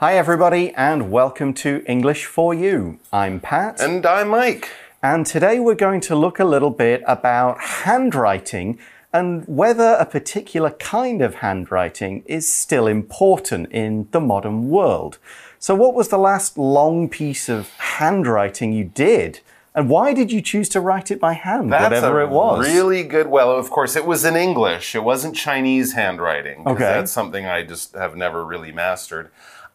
Hi, everybody, and welcome to English for You. I'm Pat. And I'm Mike. And today we're going to look a little bit about handwriting and whether a particular kind of handwriting is still important in the modern world. So, what was the last long piece of handwriting you did? And why did you choose to write it by hand, That's whatever a it was? Really good. Well, of course, it was in English. It wasn't Chinese handwriting. Okay. That's something I just have never really mastered.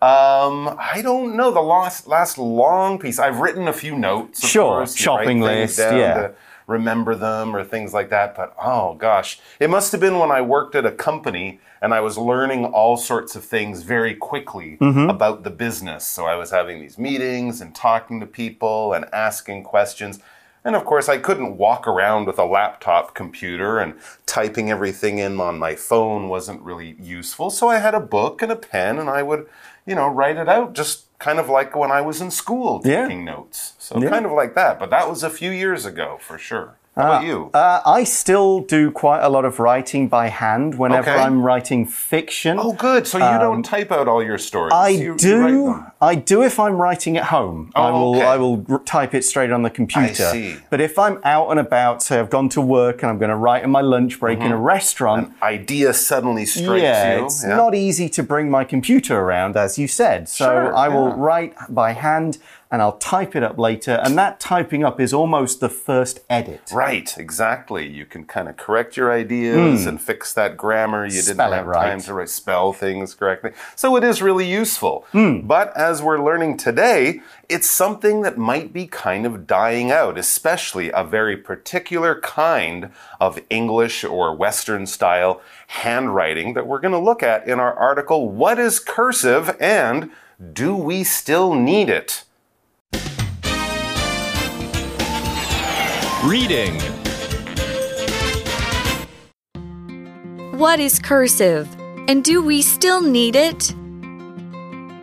Um, I don't know the last last long piece. I've written a few notes. Sure, course. Shopping list, yeah. remember them or things like that. But oh gosh, it must have been when I worked at a company and I was learning all sorts of things very quickly Mm-hmm. about the business. So I was having these meetings and talking to people and asking questions. And of course, I couldn't walk around with a laptop computer and typing everything in on my phone wasn't really useful. So I had a book and a pen and I would, you know, write it out just kind of like when I was in school Yeah. taking notes. So kind of like that. But that was a few years ago for sure. How about you? Uh, I still do quite a lot of writing by hand whenever Okay. I'm writing fiction. oh, good. So you don't type out all your stories. Um, I You- you write do. them. I do if I'm writing at home. I Oh, will. okay. I will r- type it straight on the computer. see. But if I'm out and about, say I've gone to work and I'm going to write in my lunch break in a restaurant, An Idea suddenly strikes yeah, you. it's not easy to bring my computer around, as you said. So Sure, I will yeah. write by hand and I'll type it up later. And that typing up is almost the first edit. Right, exactly. You can kind of correct your ideas and fix that grammar. You. Spell didn't have right. time to write, spell things correctly. So it is really useful. Hmm. But as we're learning today, it's something that might be kind of dying out, especially a very particular kind of English or Western style handwriting that we're going to look at in our article What is Cursive and Do We Still Need It? Reading. What is cursive? And do we still need it?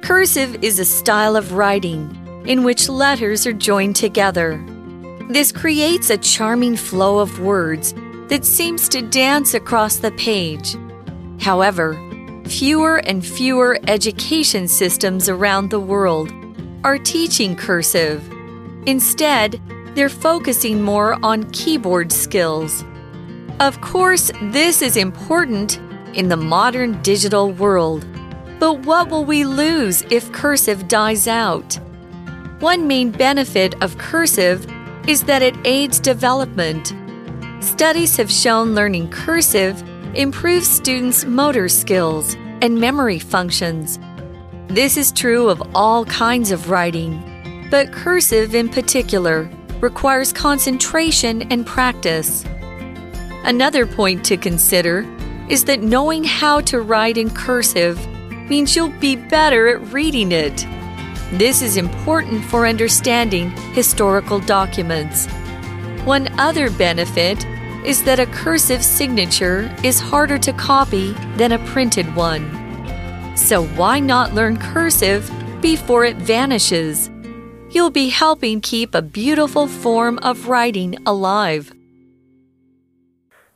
Cursive is a style of writing in which letters are joined together. This creates a charming flow of words that seems to dance across the page. However, fewer and fewer education systems around the world are teaching cursive. Instead, they're focusing more on keyboard skills. Of course, this is important in the modern digital world. But what will we lose if cursive dies out? One main benefit of cursive is that it aids development. Studies have shown learning cursive improves students' motor skills and memory functions. This is true of all kinds of writing, but cursive in particular requires concentration and practice. Another point to consider is that knowing how to write in cursive means you'll be better at reading it. This is important for understanding historical documents. One other benefit is that a cursive signature is harder to copy than a printed one. So, why not learn cursive before it vanishes? You'll be helping keep a beautiful form of writing alive.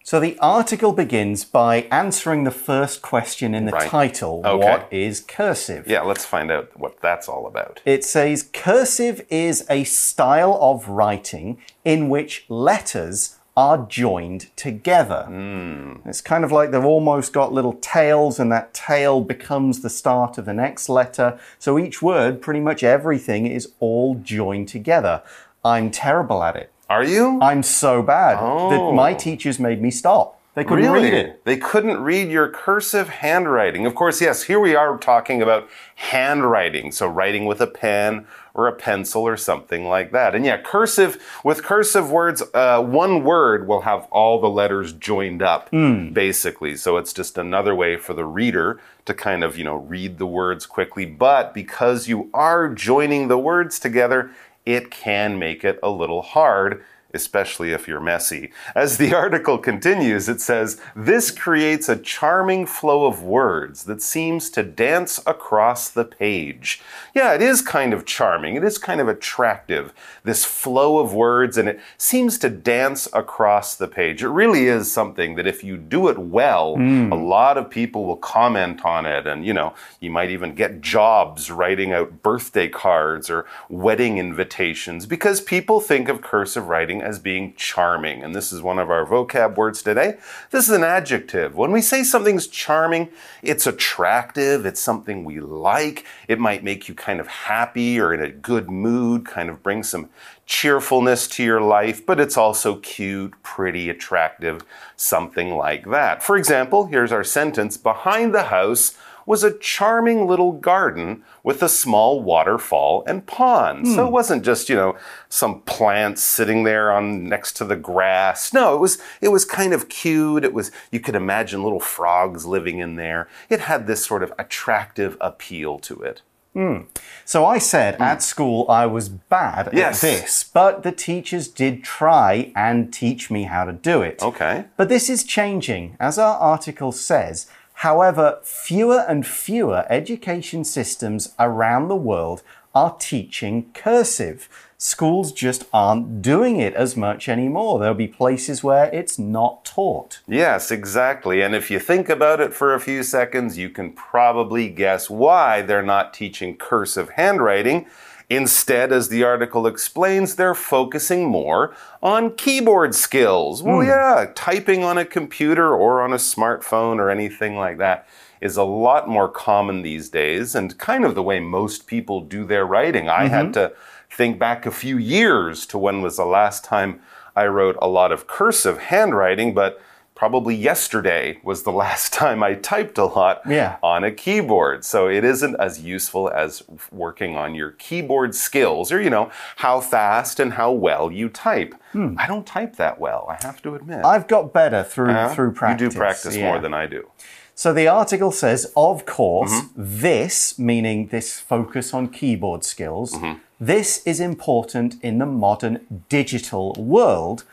So the article begins by answering the first question in the Right. title Okay. What is cursive? Yeah, let's find out what that's all about. It says cursive is a style of writing in which letters are joined together. Hmm. It's kind of like they've almost got little tails, and that tail becomes the start of the next letter. So each word, pretty much everything, is all joined together. I'm terrible at it. Are you? I'm so bad that Oh. my teachers made me stop. They couldn't really? read it. They couldn't read your cursive handwriting. Of course, yes, here we are talking about handwriting. So writing with a pen or a pencil or something like that. And yeah, cursive, with cursive words, uh, one word will have all the letters joined up, basically. So it's just another way for the reader to kind of, you know, read the words quickly. But because you are joining the words together, it can make it a little hard especially if you're messy. As the article continues, it says, This creates a charming flow of words that seems to dance across the page. Yeah, it is kind of charming. It is kind of attractive, this flow of words, and it seems to dance across the page. It really is something that if you do it well, hmm. a lot of people will comment on it, and you know, you might even get jobs writing out birthday cards or wedding invitations because people think of cursive writing as being charming. And this is one of our vocab words today. This is an adjective. When we say something's charming, it's attractive, it's something we like, it might make you kind of happy or in a good mood, kind of bring some cheerfulness to your life, but it's also cute, pretty, attractive, something like that. For example, here's our sentence Behind the house, was a charming little garden with a small waterfall and pond. So it hmm. wasn't just, you know, some plants sitting there on next to the grass. No, it was it was kind of cute. It was you could imagine little frogs living in there. It had this sort of attractive appeal to it. Hmm. So I said hmm. at school I was bad Yes. at this, but the teachers did try and teach me how to do it. Okay. But this is changing, as our article says. However, fewer and fewer education systems around the world are teaching cursive. Schools just aren't doing it as much anymore. There'll be places where it's not taught. Yes, exactly. And if you think about it for a few seconds, you can probably guess why they're not teaching cursive handwriting. Instead, as the article explains, they're focusing more on keyboard skills. Well, hmm. yeah, typing on a computer or on a smartphone or anything like that is a lot more common these days and kind of the way most people do their writing. I had mm-hmm. to think back a few years to when was the last time I wrote a lot of cursive handwriting, but probably yesterday was the last time I typed a lot Yeah. on a keyboard. So it isn't as useful as working on your keyboard skills or, you know, how fast and how well you type. I don't type that well, I have to admit. I've got better through Yeah? through practice. You do practice yeah. more than I do. So the article says, of course, Mm-hmm. this, meaning this focus on keyboard skills, Mm-hmm. this is important in the modern digital world.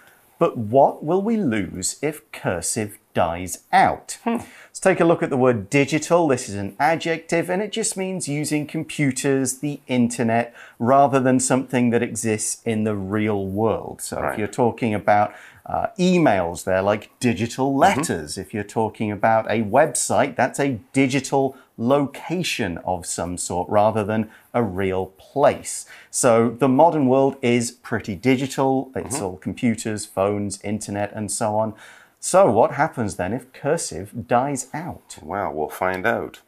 But what will we lose if cursive dies out? Hmm. Let's take a look at the word digital. This is an adjective and it just means using computers, the internet, rather than something that exists in the real world. So if you're talking about uh, emails, they're like digital Mm-hmm. letters. If you're talking about a website, that's a digital location of some sort rather than a real place. So the modern world is pretty digital. It's Mm-hmm. all computers, phones, internet, and so on. So what happens then if cursive dies out? Well, we'll find out.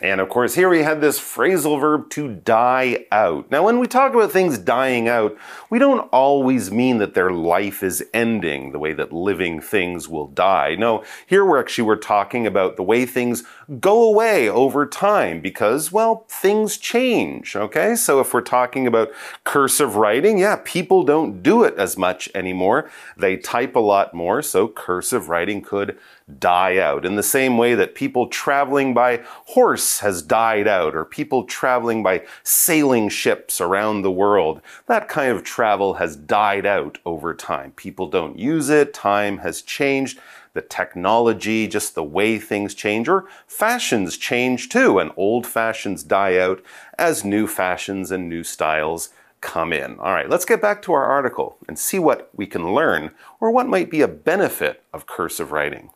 And of course, here we had this phrasal verb to die out. Now, when we talk about things dying out, we don't always mean that their life is ending the way that living things will die. No, here we're actually we're talking about the way things go away over time because, well, things change. Okay, so if we're talking about cursive writing, yeah, people don't do it as much anymore. They type a lot more, so cursive writing could die out. In the same way that people traveling by horse has died out, or people traveling by sailing ships around the world, that kind of travel has died out over time. People don't use it, time has changed. The technology, just the way things change, or fashions change too, and old fashions die out as new fashions and new styles come in. All right, let's get back to our article and see what we can learn or what might be a benefit of cursive writing.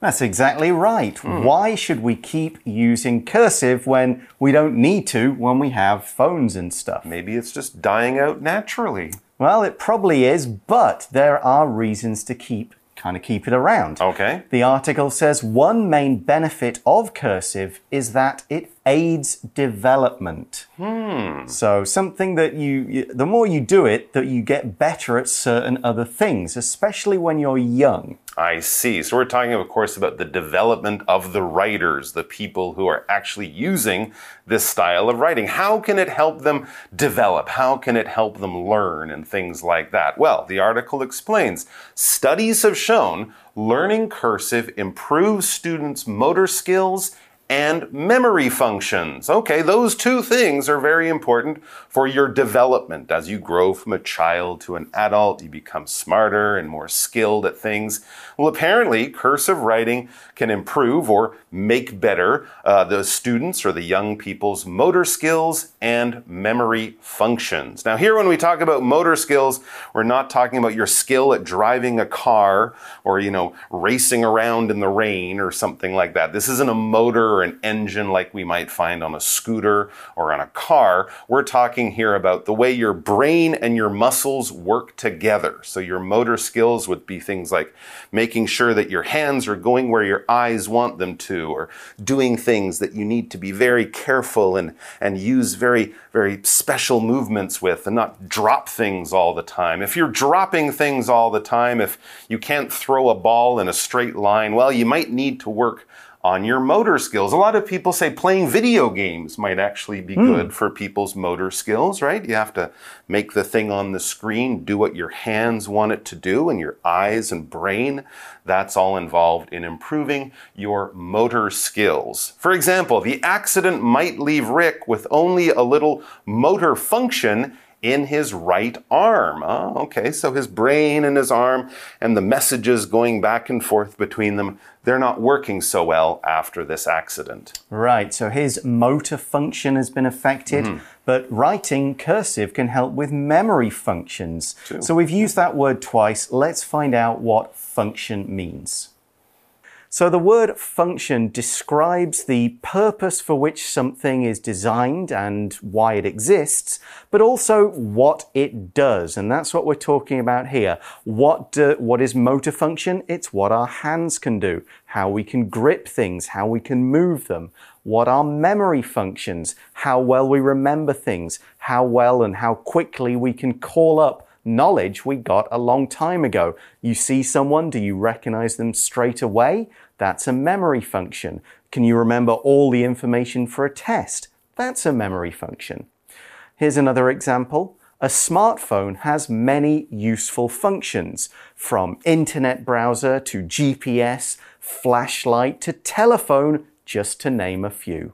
That's exactly right. Hmm. Why should we keep using cursive when we don't need to when we have phones and stuff? Maybe it's just dying out naturally. Well, it probably is, but there are reasons to keep kind of keep it around. Okay. The article says one main benefit of cursive is that it aids development. Hmm. So something that you, you, the more you do it, that you get better at certain other things, especially when you're young. I see. So we're talking, of course, about the development of the writers, the people who are actually using this style of writing. How can it help them develop? How can it help them learn and things like that? Well, the article explains studies have shown learning cursive improves students' motor skills and memory functions. Okay, those two things are very important for your development. As you grow from a child to an adult, you become smarter and more skilled at things. Well, apparently, cursive writing can improve or make better uh, the students or the young people's motor skills and memory functions. Now, here, when we talk about motor skills, we're not talking about your skill at driving a car or, you know, racing around in the rain or something like that. This isn't a motor or an engine like we might find on a scooter or on a car. We're talking here about the way your brain and your muscles work together. So your motor skills would be things like making sure that your hands are going where your eyes want them to, or doing things that you need to be very careful and, and use very, very special movements with and not drop things all the time. If you're dropping things all the time, if you can't throw a ball in a straight line, well, you might need to work on your motor skills. A lot of people say playing video games might actually be mm. good for people's motor skills, right? You have to make the thing on the screen do what your hands want it to do and your eyes and brain. That's all involved in improving your motor skills. For example, the accident might leave Rick with only a little motor function in his right arm. Oh, okay, so his brain and his arm and the messages going back and forth between them, they're not working so well after this accident. Right, so his motor function has been affected, mm -hmm. but writing cursive can help with memory functions. So we've used that word twice. Let's find out what function means. So the word function describes the purpose for which something is designed and why it exists, but also what it does. And that's what we're talking about here. What, do, what is motor function? It's what our hands can do, how we can grip things, how we can move them. What are memory functions? How well we remember things, how well and how quickly we can call up knowledge we got a long time ago. You see someone, do you recognize them straight away? That's a memory function. Can you remember all the information for a test? That's a memory function. Here's another example. A smartphone has many useful functions, from internet browser to GPS, flashlight to telephone, just to name a few.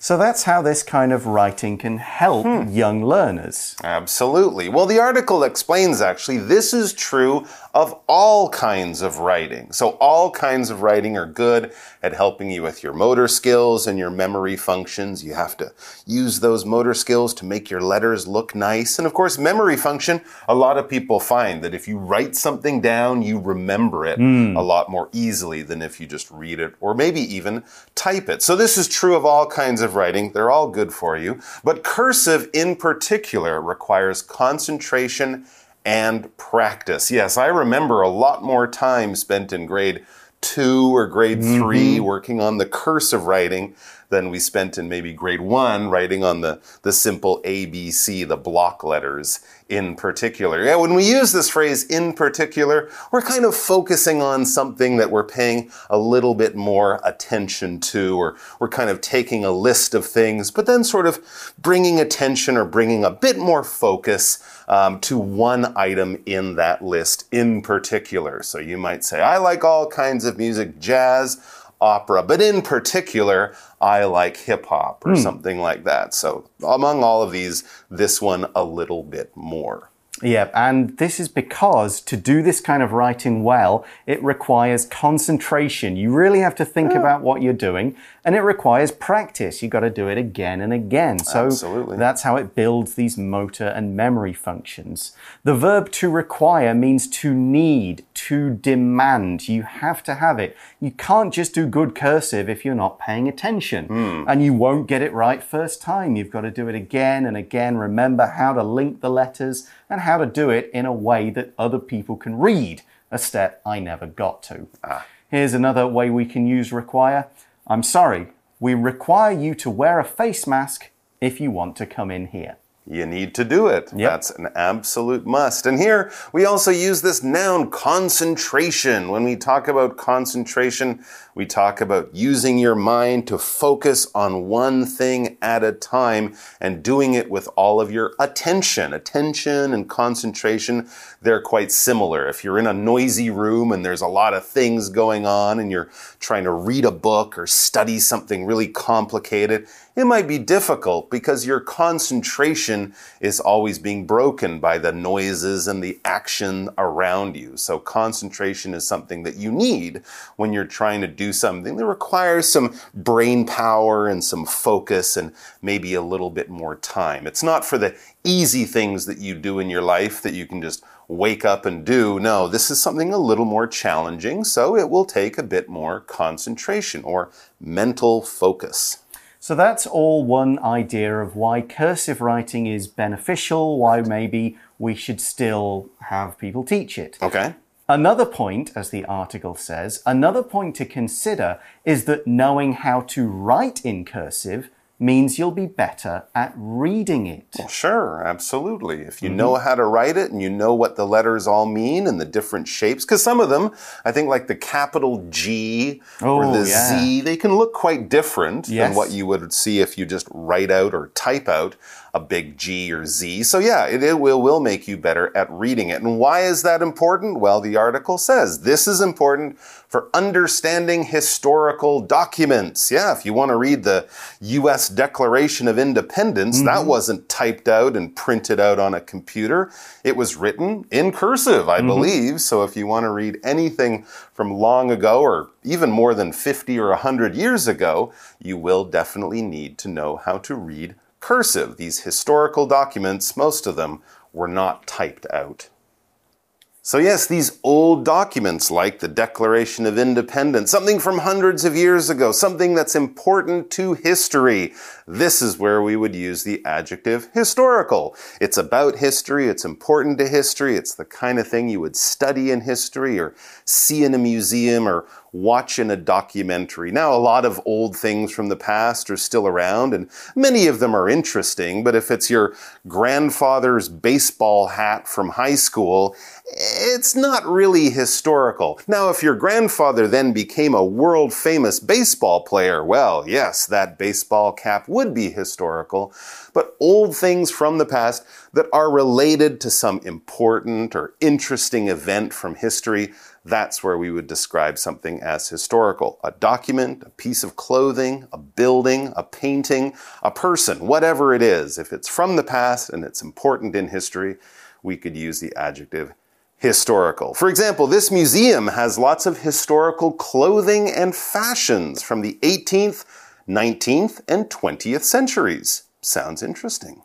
So that's how this kind of writing can help hmm. young learners. Absolutely. Well, the article explains actually this is true of all kinds of writing. So, all kinds of writing are good at helping you with your motor skills and your memory functions. You have to use those motor skills to make your letters look nice. And of course, memory function, a lot of people find that if you write something down, you remember it mm. a lot more easily than if you just read it or maybe even type it. So, this is true of all kinds of writing. They're all good for you. But cursive in particular requires concentration and practice. Yes, I remember a lot more time spent in grade two or grade 3 mm -hmm. working on the cursive writing than we spent in maybe grade one writing on the, the simple ABC, the block letters in particular. Yeah, when we use this phrase in particular, we're kind of focusing on something that we're paying a little bit more attention to, or we're kind of taking a list of things, but then sort of bringing attention or bringing a bit more focus um, to one item in that list in particular. So you might say, I like all kinds of music, jazz, opera, but in particular, I like hip hop or mm. something like that. So among all of these, this one a little bit more. Yeah, and this is because to do this kind of writing well, it requires concentration. You really have to think yeah. about what you're doing, and it requires practice. You've got to do it again and again. So Absolutely. that's how it builds these motor and memory functions. The verb to require means to need, to demand. You have to have it. You can't just do good cursive if you're not paying attention, mm. and you won't get it right first time. You've got to do it again and again. Remember how to link the letters and how to do it in a way that other people can read, a step I never got to. Ah. Here's another way we can use require. I'm sorry, we require you to wear a face mask if you want to come in here. You need to do it. Yep. That's an absolute must. And here we also use this noun concentration. When we talk about concentration, we talk about using your mind to focus on one thing at a time and doing it with all of your attention. Attention and concentration, they're quite similar. If you're in a noisy room and there's a lot of things going on and you're trying to read a book or study something really complicated, it might be difficult because your concentration is always being broken by the noises and the action around you. So concentration is something that you need when you're trying to do something that requires some brain power and some focus and maybe a little bit more time. It's not for the easy things that you do in your life that you can just wake up and do. No, this is something a little more challenging, so it will take a bit more concentration or mental focus. So that's all one idea of why cursive writing is beneficial, why maybe we should still have people teach it. Okay? Another point, as the article says, another point to consider is that knowing how to write in cursive means you'll be better at reading it. Sure, absolutely. If you mm-hmm. know how to write it and you know what the letters all mean and the different shapes, because some of them, I think like the capital G or Oh, the yeah. Z, they can look quite different than what you would see if you just write out or type out a big G or Z. So yeah, it, it will, will make you better at reading it. And why is that important? Well, the article says this is important for understanding historical documents. Yeah, if you want to read the U.S. Declaration of Independence, that mm-hmm. wasn't typed out and printed out on a computer. It was written in cursive, I mm-hmm. believe. So if you want to read anything from long ago or even more than 50 or 100 years ago, you will definitely need to know how to read cursive. These historical documents, most of them, were not typed out. So, yes, these old documents like the Declaration of Independence, something from hundreds of years ago, something that's important to history. This is where we would use the adjective historical. It's about history, it's important to history, it's the kind of thing you would study in history or see in a museum or watch in a documentary. Now, a lot of old things from the past are still around, and many of them are interesting, but if it's your grandfather's baseball hat from high school, it's not really historical. Now, if your grandfather then became a world famous baseball player, well, yes, that baseball cap would be historical. But old things from the past that are related to some important or interesting event from history, that's where we would describe something as historical. A document, a piece of clothing, a building, a painting, a person, whatever it is. If it's from the past and it's important in history, we could use the adjective historical. For example, this museum has lots of historical clothing and fashions from the 18th, 19th, and 20th centuries. Sounds interesting.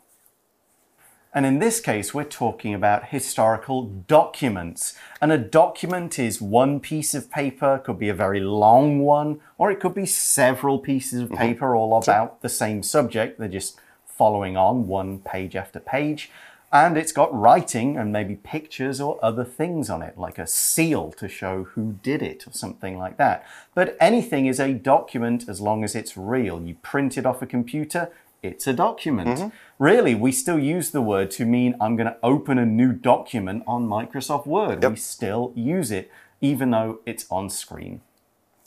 And in this case, we're talking about historical documents. And a document is one piece of paper, could be a very long one, or it could be several pieces of mm-hmm. paper all about the same subject. They're just following on one page after page. And it's got writing and maybe pictures or other things on it, like a seal to show who did it or something like that. But anything is a document as long as it's real. You print it off a computer, it's a document. Mm-hmm. Really, we still use the word to mean I'm going to open a new document on Microsoft Word. We still use it, even though it's on screen.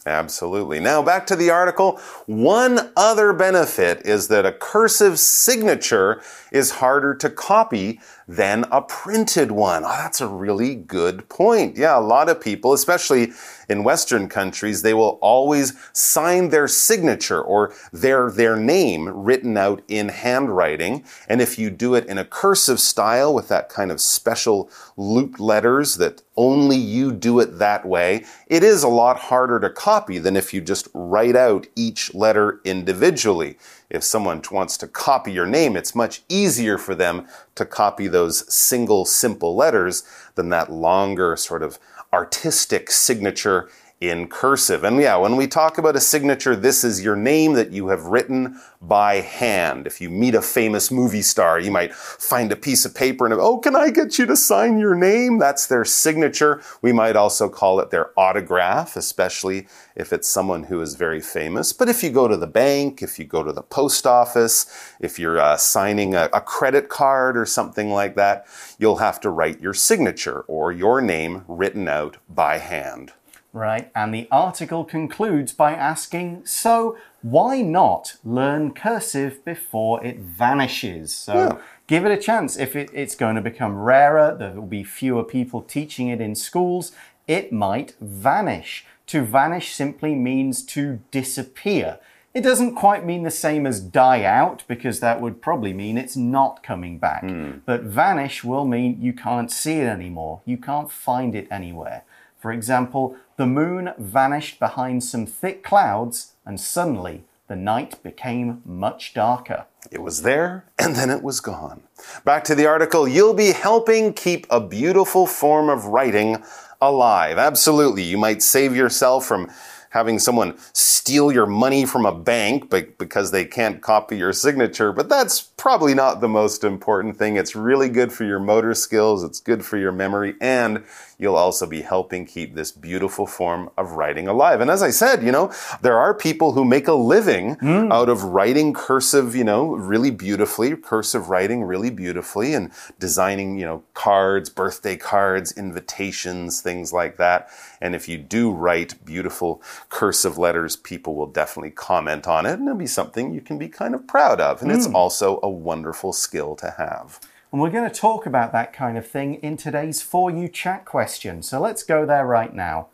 Absolutely. Now back to the article. One other benefit is that a cursive signature is harder to copy than a printed one. Oh, that's a really good point. Yeah, a lot of people, especially in Western countries, they will always sign their signature or their, their name written out in handwriting. And if you do it in a cursive style with that kind of special looped letters that only you do it that way, it is a lot harder to copy than if you just write out each letter individually. If someone wants to copy your name, it's much easier for them to copy those single simple letters than that longer sort of artistic signature in cursive. And yeah, when we talk about a signature, this is your name that you have written by hand. If you meet a famous movie star, you might find a piece of paper and, oh, can I get you to sign your name? That's their signature. We might also call it their autograph, especially if it's someone who is very famous. But if you go to the bank, if you go to the post office, if you're uh, signing a, a credit card or something like that, you'll have to write your signature or your name written out by hand. Right, and the article concludes by asking so why not learn cursive before it vanishes? So Yeah. give it a chance. If it, it's going to become rarer, there will be fewer people teaching it in schools, it might vanish. To vanish simply means to disappear. It doesn't quite mean the same as die out because that would probably mean it's not coming back. Hmm. But vanish will mean you can't see it anymore. You can't find it anywhere. For example, the moon vanished behind some thick clouds and suddenly the night became much darker. It was there and then it was gone. Back to the article. You'll be helping keep a beautiful form of writing alive. Absolutely. You might save yourself from having someone steal your money from a bank be- because they can't copy your signature, but that's probably not the most important thing. It's really good for your motor skills, it's good for your memory, and you'll also be helping keep this beautiful form of writing alive. And as I said, you know, there are people who make a living hmm. out of writing cursive, you know, really beautifully, cursive writing really beautifully, and designing, you know, cards, birthday cards, invitations, things like that. And if you do write beautiful cursive letters, people will definitely comment on it, and it'll be something you can be kind of proud of. And it's hmm. also a wonderful skill to have. And we're going to talk about that kind of thing in today's For You chat question. So let's go there right now.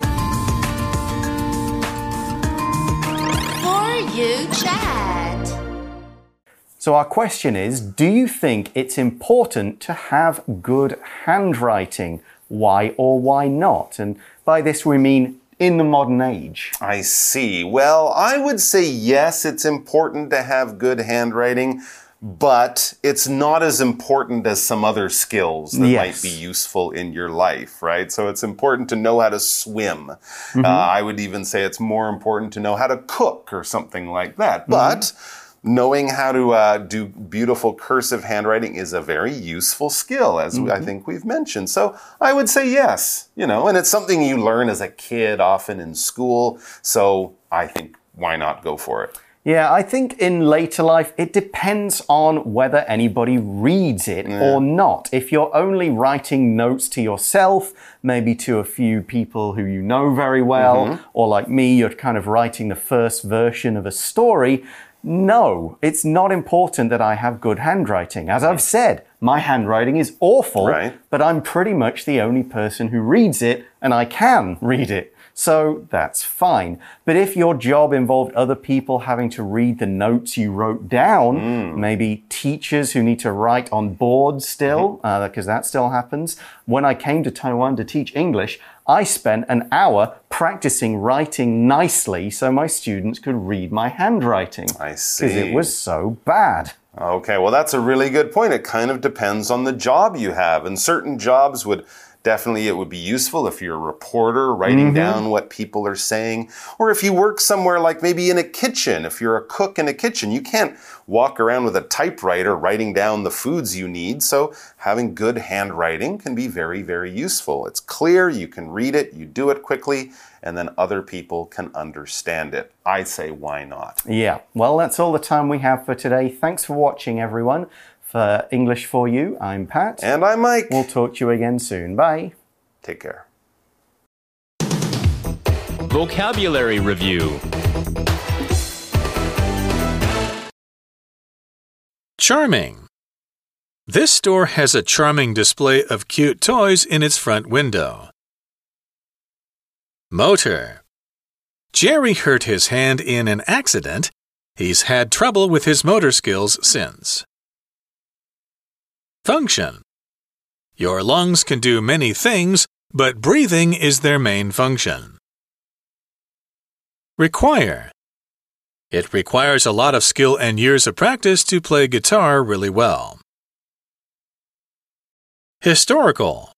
For you chat. So, our question is Do you think it's important to have good handwriting? Why or why not? And by this we mean in the modern age. I see. Well, I would say yes, it's important to have good handwriting, but it's not as important as some other skills that Yes. might be useful in your life, right? So it's important to know how to swim. Uh, I would even say it's more important to know how to cook or something like that. But knowing how to uh, do beautiful cursive handwriting is a very useful skill, as I think we've mentioned. So I would say yes, you know, and it's something you learn as a kid, often in school. So I think why not go for it? Yeah, I think in later life it depends on whether anybody reads it or not. If you're only writing notes to yourself, maybe to a few people who you know very well, or like me, you're kind of writing the first version of a story. No, it's not important that I have good handwriting. As I've said, my handwriting is awful, Right. but I'm pretty much the only person who reads it, and I can read it. So that's fine. But if your job involved other people having to read the notes you wrote down, hmm. maybe teachers who need to write on boards still, mm-hmm. uh, because that still happens. When I came to Taiwan to teach English, I spent an hour practicing writing nicely so my students could read my handwriting. I Because it was so bad. Okay, well, that's a really good point. It kind of depends on the job you have. And certain jobs would definitely it would be useful if you're a reporter writing mm-hmm. down what people are saying or if you work somewhere like maybe in a kitchen. If you're a cook in a kitchen you can't walk around with a typewriter writing down the foods you need. So having good handwriting can be very very useful. It's clear you can read it you do it quickly and then other people can understand it. I say why not? Yeah, well, that's all the time we have for today. Thanks for watching, everyone. For English for You, I'm Pat. and i'm mike We'll talk to you again soon. Bye. take care Vocabulary Review Charming. This store has a charming display of cute toys in its front window. Motor. Jerry hurt his hand in an accident. He's had trouble with his motor skills since. Function. Your lungs can do many things, but breathing is their main function. Require. It requires a lot of skill and years of practice to play guitar really well. Historical.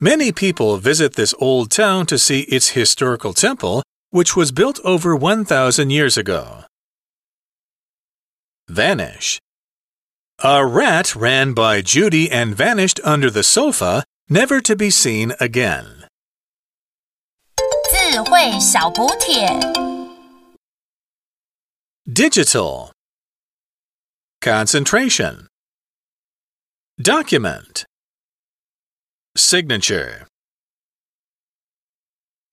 Many people visit this old town to see its historical temple, which was built over 1,000 years ago. Vanish. A rat ran by Judy and vanished under the sofa, never to be seen again. 智慧小补帖。 Digital. Concentration. Document. Signature.